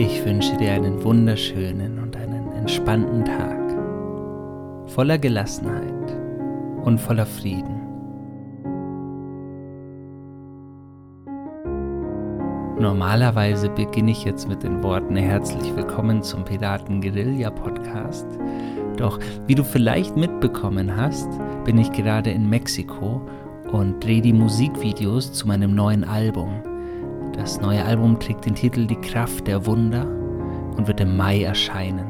Ich wünsche dir einen wunderschönen und einen entspannten Tag, voller Gelassenheit und voller Frieden. Normalerweise beginne ich jetzt mit den Worten herzlich willkommen zum Piraten Guerilla Podcast. Doch wie du vielleicht mitbekommen hast, bin ich gerade in Mexiko und drehe die Musikvideos zu meinem neuen Album. Das neue Album trägt den Titel Die Kraft der Wunder und wird im Mai erscheinen.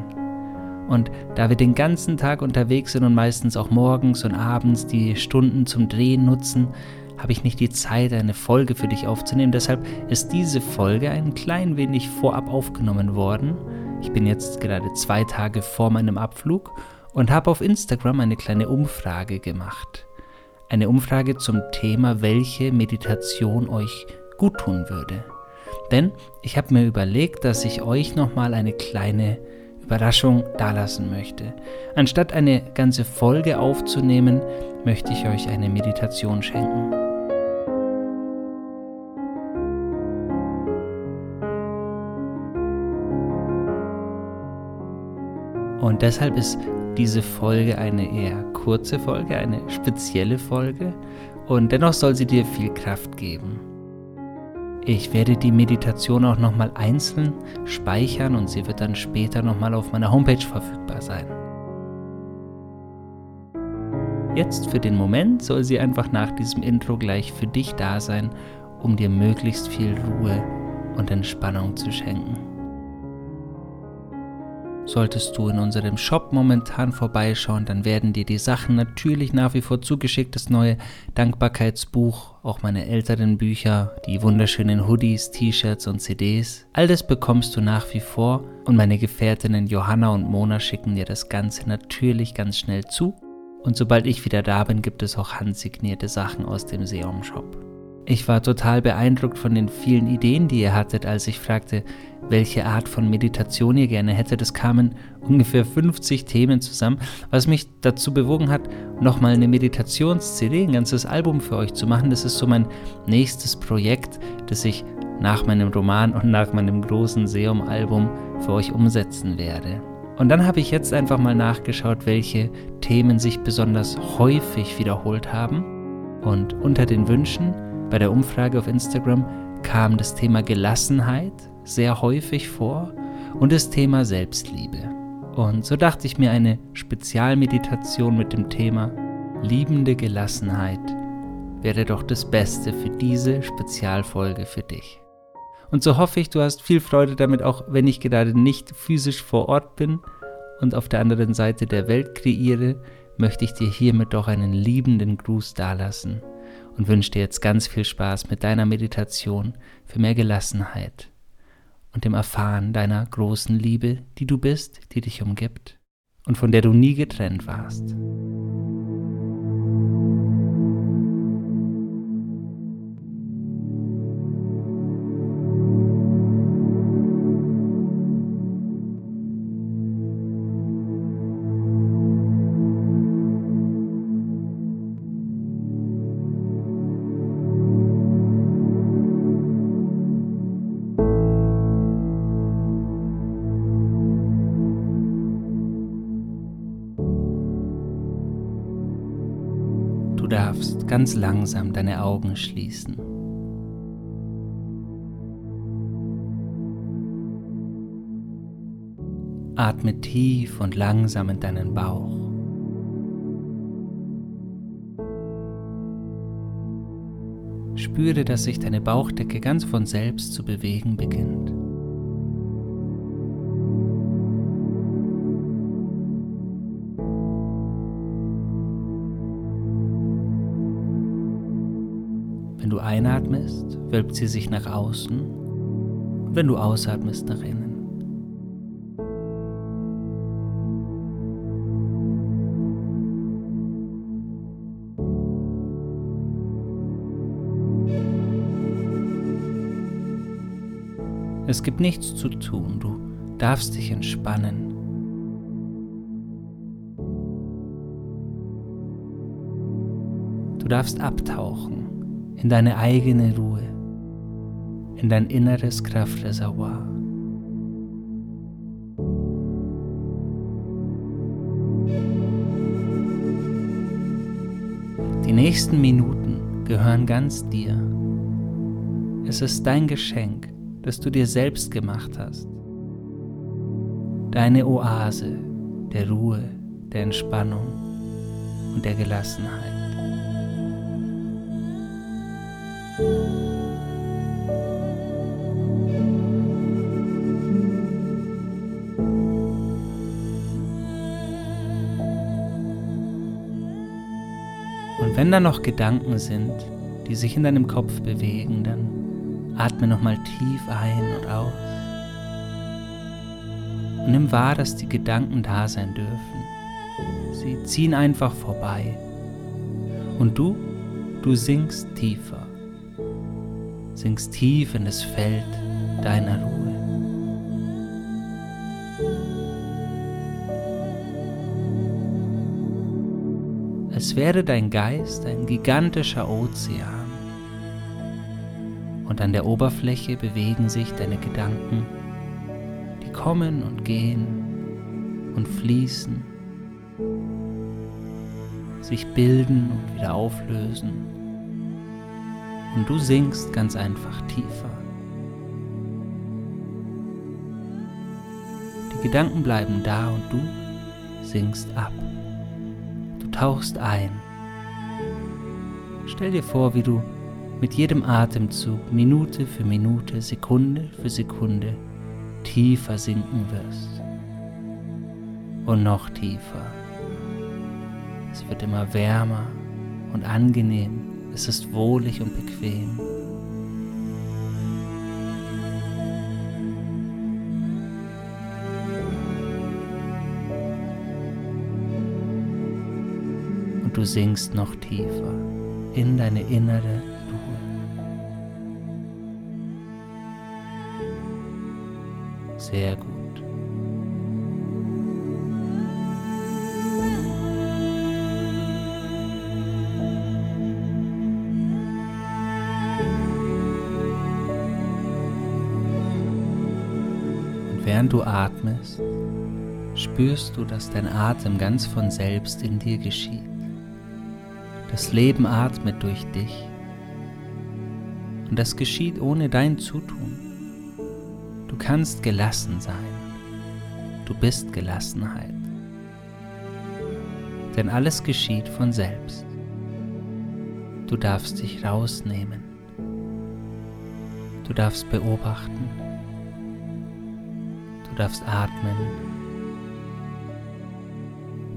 Und da wir den ganzen Tag unterwegs sind und meistens auch morgens und abends die Stunden zum Drehen nutzen, habe ich nicht die Zeit, eine Folge für dich aufzunehmen. Deshalb ist diese Folge ein klein wenig vorab aufgenommen worden. Ich bin jetzt gerade zwei Tage vor meinem Abflug und habe auf Instagram eine kleine Umfrage gemacht. Eine Umfrage zum Thema, welche Meditation euch gut tun würde. Denn ich habe mir überlegt, dass ich euch nochmal eine kleine Überraschung dalassen möchte. Anstatt eine ganze Folge aufzunehmen, möchte ich euch eine Meditation schenken. Und deshalb ist diese Folge eine eher kurze Folge, eine spezielle Folge und dennoch soll sie dir viel Kraft geben. Ich werde die Meditation auch nochmal einzeln speichern und sie wird dann später nochmal auf meiner Homepage verfügbar sein. Jetzt für den Moment soll sie einfach nach diesem Intro gleich für dich da sein, um dir möglichst viel Ruhe und Entspannung zu schenken. Solltest du in unserem Shop momentan vorbeischauen, dann werden dir die Sachen natürlich nach wie vor zugeschickt. Das neue Dankbarkeitsbuch, auch meine älteren Bücher, die wunderschönen Hoodies, T-Shirts und CDs. All das bekommst du nach wie vor und meine Gefährtinnen Johanna und Mona schicken dir das Ganze natürlich ganz schnell zu. Und sobald ich wieder da bin, gibt es auch handsignierte Sachen aus dem Seom Shop. Ich war total beeindruckt von den vielen Ideen, die ihr hattet, als ich fragte, welche Art von Meditation ihr gerne hättet. Es kamen ungefähr 50 Themen zusammen, was mich dazu bewogen hat, nochmal eine Meditations-CD, ein ganzes Album für euch zu machen. Das ist so mein nächstes Projekt, das ich nach meinem Roman und nach meinem großen Seum-Album für euch umsetzen werde. Und dann habe ich jetzt einfach mal nachgeschaut, welche Themen sich besonders häufig wiederholt haben. Und unter den Wünschen bei der Umfrage auf Instagram kam das Thema Gelassenheit sehr häufig vor und das Thema Selbstliebe. Und so dachte ich mir eine Spezialmeditation mit dem Thema liebende Gelassenheit wäre doch das Beste für diese Spezialfolge für dich. Und so hoffe ich, du hast viel Freude damit, auch wenn ich gerade nicht physisch vor Ort bin und auf der anderen Seite der Welt kreiere, möchte ich dir hiermit doch einen liebenden Gruß dalassen und wünsche dir jetzt ganz viel Spaß mit deiner Meditation für mehr Gelassenheit und dem Erfahren deiner großen Liebe, die du bist, die dich umgibt und von der du nie getrennt warst. Ganz langsam deine Augen schließen. Atme tief und langsam in deinen Bauch. Spüre, dass sich deine Bauchdecke ganz von selbst zu bewegen beginnt. Wölbt sie sich nach außen wenn du ausatmest, nach innen. Es gibt nichts zu tun, du darfst dich entspannen. Du darfst abtauchen in deine eigene Ruhe, in dein inneres Kraftreservoir. Die nächsten Minuten gehören ganz dir. Es ist dein Geschenk, das du dir selbst gemacht hast. Deine Oase der Ruhe, der Entspannung und der Gelassenheit. Und wenn da noch Gedanken sind, die sich in deinem Kopf bewegen, dann atme nochmal tief ein und aus. Und nimm wahr, dass die Gedanken da sein dürfen. Sie ziehen einfach vorbei. Und du, du sinkst tiefer. Sinkst tief in das Feld deiner Ruhe. Als wäre dein Geist ein gigantischer Ozean. Und an der Oberfläche bewegen sich deine Gedanken, die kommen und gehen und fließen, sich bilden und wieder auflösen. Und du sinkst ganz einfach tiefer. Die Gedanken bleiben da und du sinkst ab tauchst ein. Stell dir vor, wie du mit jedem Atemzug Minute für Minute, Sekunde für Sekunde tiefer sinken wirst. Und noch tiefer. Es wird immer wärmer und angenehm. Es ist wohlig und bequem. Du sinkst noch tiefer in deine innere Ruhe. Sehr gut. Während du atmest, spürst du, dass dein Atem ganz von selbst in dir geschieht. Das Leben atmet durch dich. Und das geschieht ohne dein Zutun. Du kannst gelassen sein. Du bist Gelassenheit. Denn alles geschieht von selbst. Du darfst dich rausnehmen. Du darfst beobachten. Du darfst atmen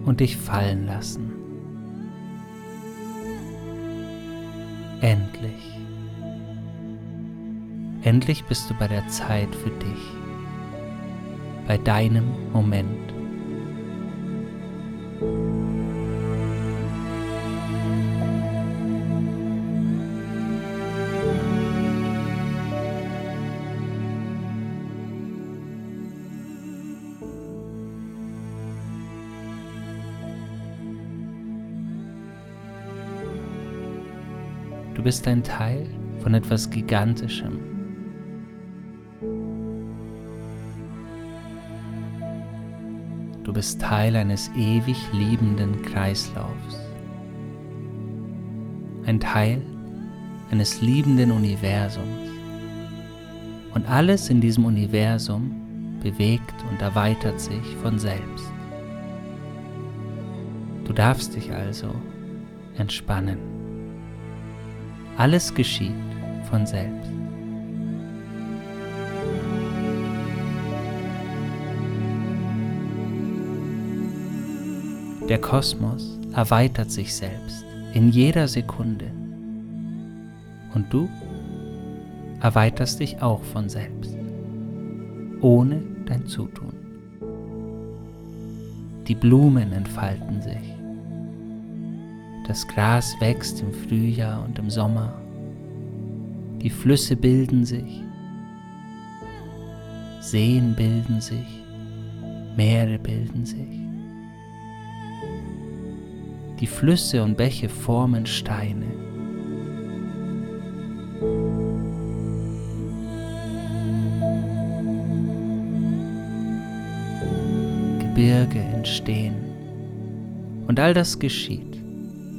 und dich fallen lassen. Endlich. Endlich bist du bei der Zeit für dich, bei deinem Moment. Du bist ein Teil von etwas Gigantischem. Du bist Teil eines ewig liebenden Kreislaufs. Ein Teil eines liebenden Universums. Und alles in diesem Universum bewegt und erweitert sich von selbst. Du darfst dich also entspannen. Alles geschieht von selbst. Der Kosmos erweitert sich selbst in jeder Sekunde. Und du erweiterst dich auch von selbst, ohne dein Zutun. Die Blumen entfalten sich. Das Gras wächst im Frühjahr und im Sommer. Die Flüsse bilden sich. Seen bilden sich. Meere bilden sich. Die Flüsse und Bäche formen Steine. Gebirge entstehen. Und all das geschieht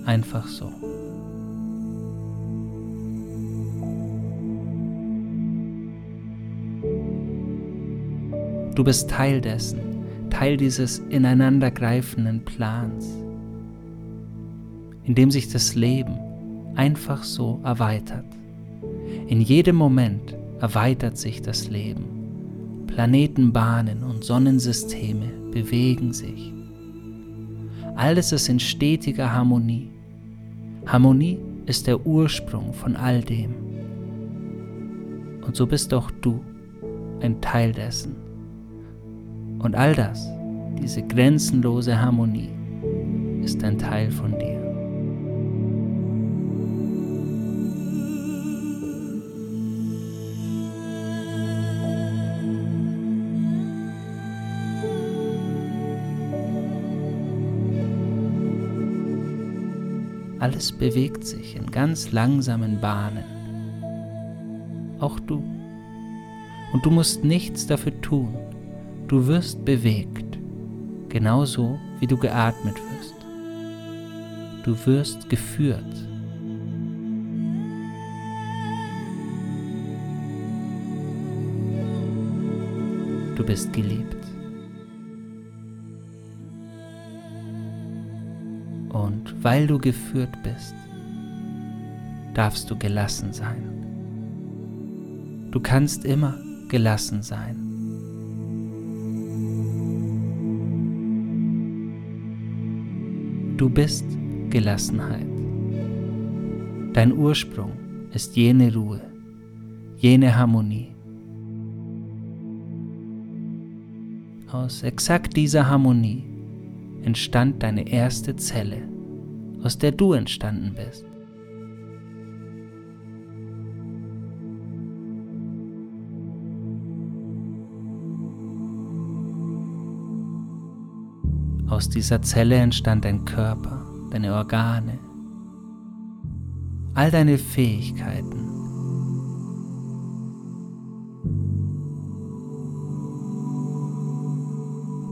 einfach so. Du bist Teil dessen, Teil dieses ineinandergreifenden Plans, in dem sich das Leben einfach so erweitert. In jedem Moment erweitert sich das Leben. Planetenbahnen und Sonnensysteme bewegen sich. Alles ist in stetiger Harmonie. Harmonie ist der Ursprung von all dem. Und so bist auch du ein Teil dessen. Und all das, diese grenzenlose Harmonie, ist ein Teil von dir. Alles bewegt sich in ganz langsamen Bahnen. Auch du. Und du musst nichts dafür tun. Du wirst bewegt, genauso wie du geatmet wirst. Du wirst geführt. Du bist geliebt. Weil du geführt bist, darfst du gelassen sein. Du kannst immer gelassen sein. Du bist Gelassenheit. Dein Ursprung ist jene Ruhe, jene Harmonie. Aus exakt dieser Harmonie entstand deine erste Zelle, aus der du entstanden bist. Aus dieser Zelle entstand dein Körper, deine Organe, all deine Fähigkeiten,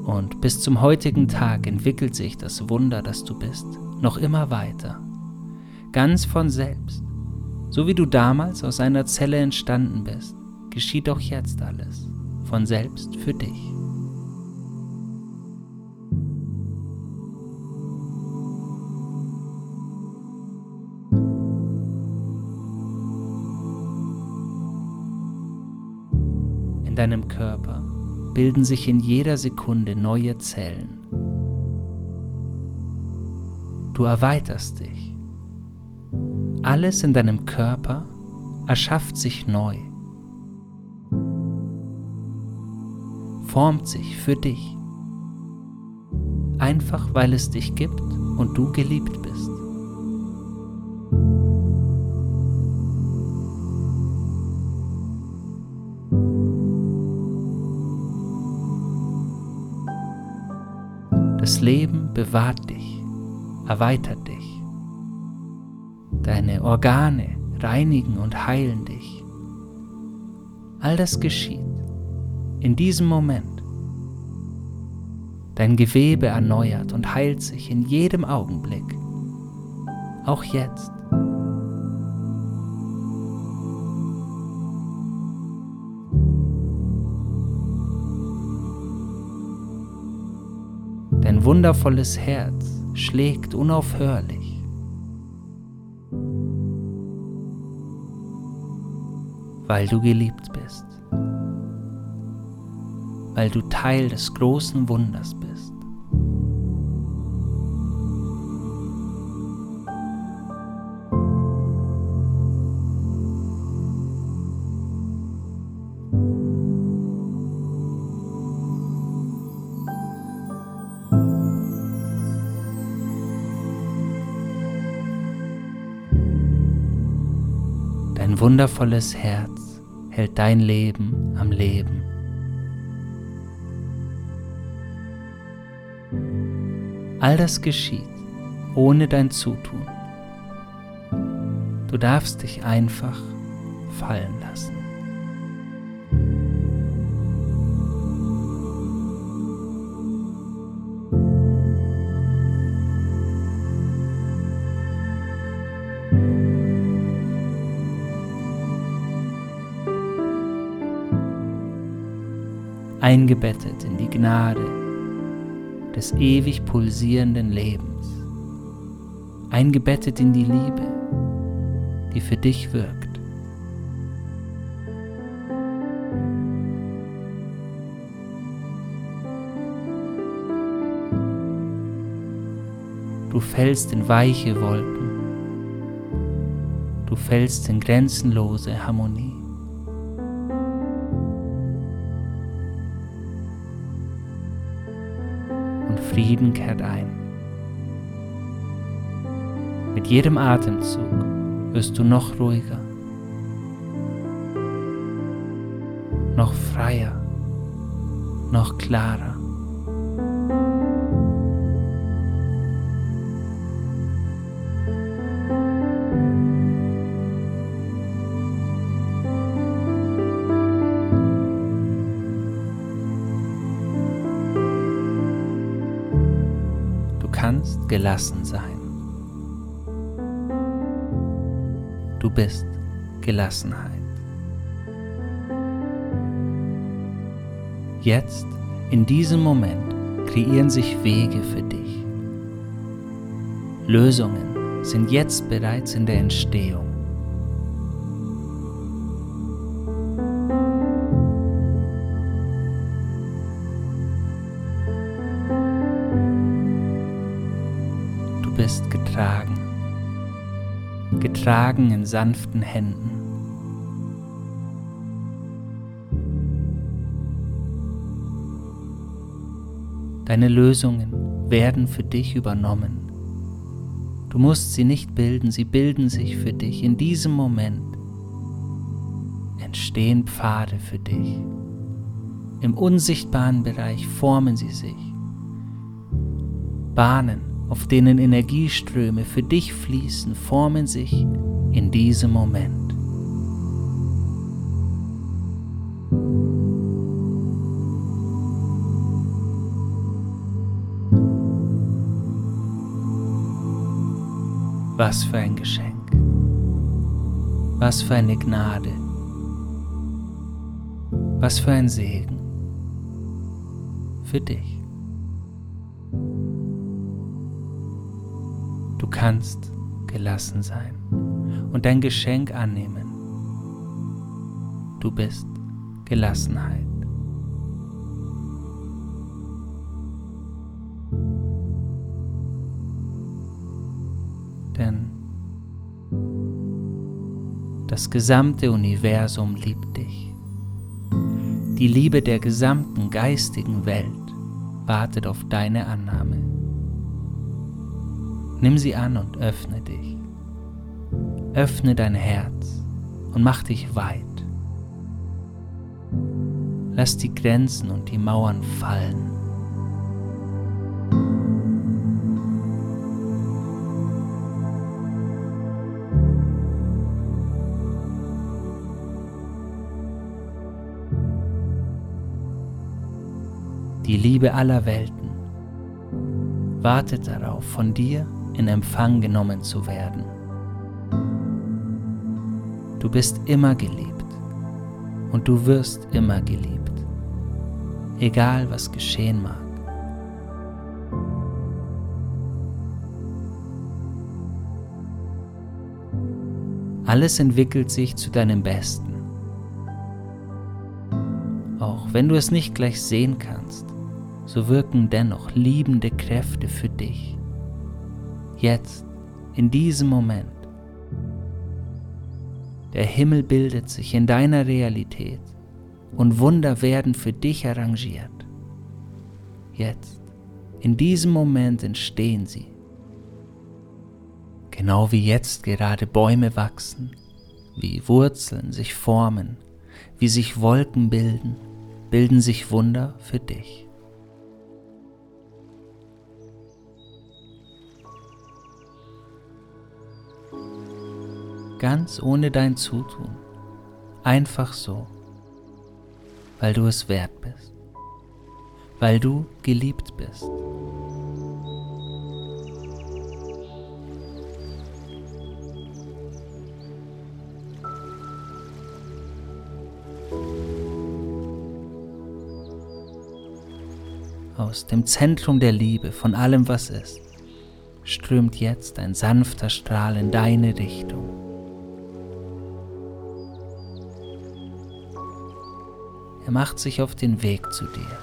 Und bis zum heutigen Tag entwickelt sich das Wunder, das du bist, noch immer weiter. Ganz von selbst. So wie du damals aus einer Zelle entstanden bist, geschieht auch jetzt alles. Von selbst für dich. In deinem Körper bilden sich in jeder Sekunde neue Zellen. Du erweiterst dich. Alles in deinem Körper erschafft sich neu, formt sich für dich, einfach weil es dich gibt und du geliebt bist. Das Leben bewahrt dich, erweitert dich. Deine Organe reinigen und heilen dich. All das geschieht in diesem Moment. Dein Gewebe erneuert und heilt sich in jedem Augenblick, auch jetzt. Dein wundervolles Herz schlägt unaufhörlich. Weil du geliebt bist. Weil du Teil des großen Wunders bist. Wundervolles Herz hält dein Leben am Leben. All das geschieht ohne dein Zutun. Du darfst dich einfach fallen eingebettet in die Gnade des ewig pulsierenden Lebens, eingebettet in die Liebe, die für dich wirkt. Du fällst in weiche Wolken. Du fällst in grenzenlose Harmonie. Frieden kehrt ein. Mit jedem Atemzug wirst du noch ruhiger, noch freier, noch klarer. Gelassen sein. Du bist Gelassenheit. Jetzt, in diesem Moment, kreieren sich Wege für dich. Lösungen sind jetzt bereits in der Entstehung. Getragen, getragen in sanften Händen. Deine Lösungen werden für dich übernommen. Du musst sie nicht bilden, sie bilden sich für dich. In diesem Moment entstehen Pfade für dich. Im unsichtbaren Bereich formen sie sich. Bahnen auf denen Energieströme für dich fließen, formen sich in diesem Moment. Was für ein Geschenk. Was für eine Gnade. Was für ein Segen. Für dich. Kannst gelassen sein und dein Geschenk annehmen. Du bist Gelassenheit. Denn das gesamte Universum liebt dich. Die Liebe der gesamten geistigen Welt wartet auf deine Annahme. Nimm sie an und öffne dich. Öffne dein Herz und mach dich weit. Lass die Grenzen und die Mauern fallen. Die Liebe aller Welten wartet darauf, von dir in Empfang genommen zu werden. Du bist immer geliebt und du wirst immer geliebt, egal was geschehen mag. Alles entwickelt sich zu deinem Besten. Auch wenn du es nicht gleich sehen kannst, so wirken dennoch liebende Kräfte für dich jetzt, in diesem Moment. Der Himmel bildet sich in deiner Realität und Wunder werden für dich arrangiert. Jetzt, in diesem Moment entstehen sie. Genau wie jetzt gerade Bäume wachsen, wie Wurzeln sich formen, wie sich Wolken bilden, bilden sich Wunder für dich. Ganz ohne dein Zutun, einfach so, weil du es wert bist, weil du geliebt bist. aus dem Zentrum der Liebe von allem, was ist, strömt jetzt ein sanfter Strahl in deine Richtung. Macht sich auf den Weg zu dir.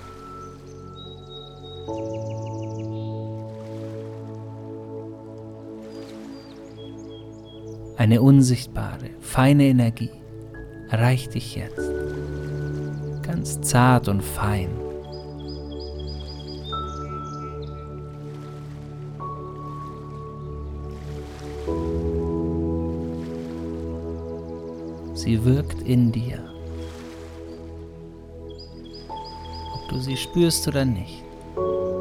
Eine unsichtbare, feine Energie erreicht dich jetzt, ganz zart und fein. Sie wirkt in dir. Du sie spürst oder nicht,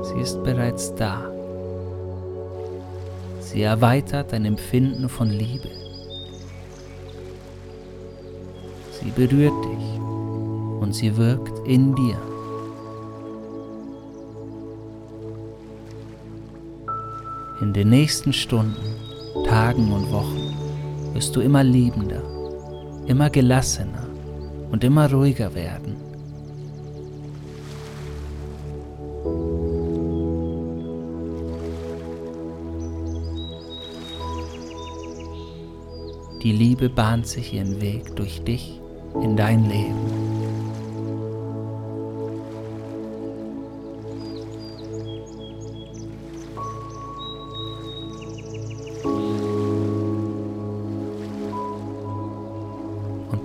sie ist bereits da. Sie erweitert dein Empfinden von Liebe. Sie berührt dich und sie wirkt in dir. In den nächsten Stunden, Tagen und Wochen wirst du immer liebender immer gelassener und immer ruhiger werden. Die Liebe bahnt sich ihren Weg durch dich in dein Leben.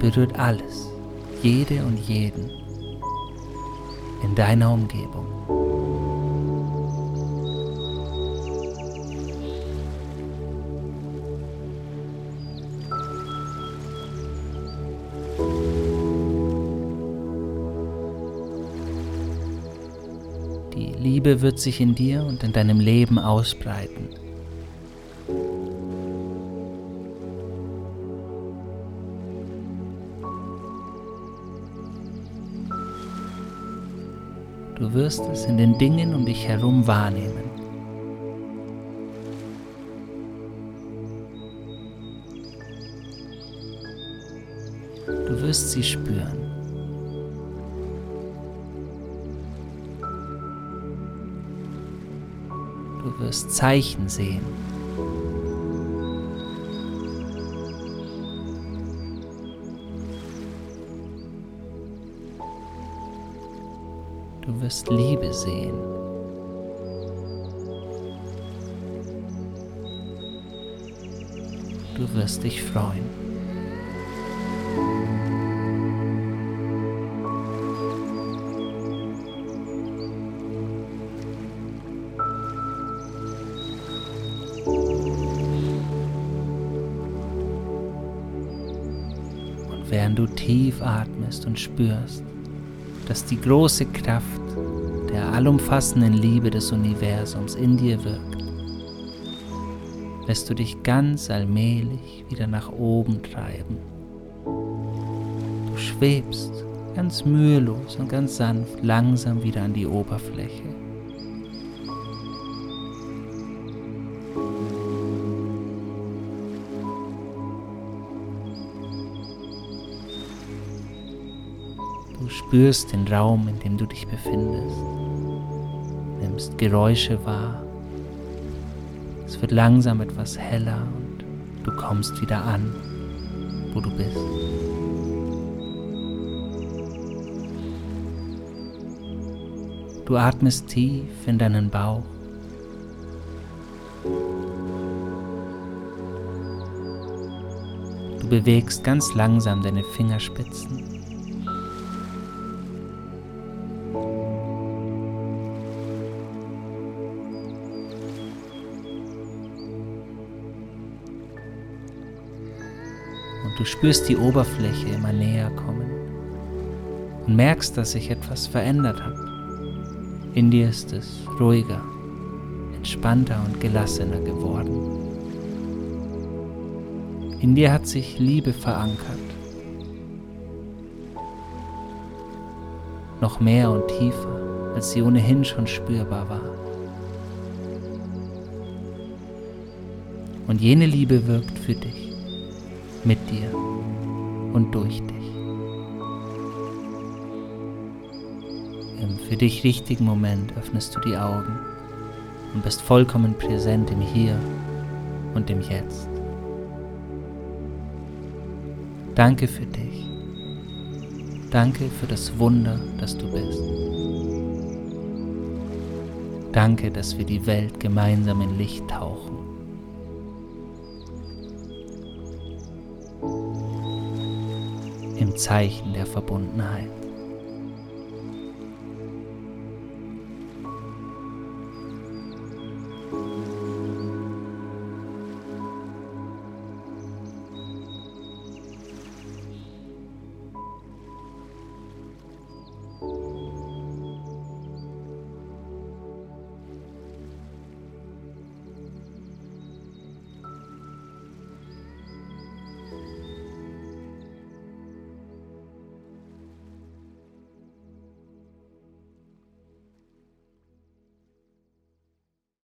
berührt alles, jede und jeden in deiner Umgebung. Liebe wird sich in dir und in deinem Leben ausbreiten. Du wirst es in den Dingen um dich herum wahrnehmen. Du wirst sie spüren. Wirst Zeichen sehen. Du wirst Liebe sehen. Du wirst dich freuen. Atmest und spürst, dass die große Kraft der allumfassenden Liebe des Universums in dir wirkt, lässt du dich ganz allmählich wieder nach oben treiben. Du schwebst ganz mühelos und ganz sanft langsam wieder an die Oberfläche. Du spürst den Raum, in dem du dich befindest, nimmst Geräusche wahr. Es wird langsam etwas heller und du kommst wieder an, wo du bist. Du atmest tief in deinen Bauch. Du bewegst ganz langsam deine Fingerspitzen. Du spürst die Oberfläche immer näher kommen und merkst, dass sich etwas verändert hat. In dir ist es ruhiger, entspannter und gelassener geworden. In dir hat sich Liebe verankert. Noch mehr und tiefer, als sie ohnehin schon spürbar war. Und jene Liebe wirkt für dich mit dir und durch dich. Im für dich richtigen Moment öffnest du die Augen und bist vollkommen präsent im Hier und im Jetzt. Danke für dich. Danke für das Wunder, das du bist. Danke, dass wir die Welt gemeinsam in Licht tauchen. Zeichen der Verbundenheit.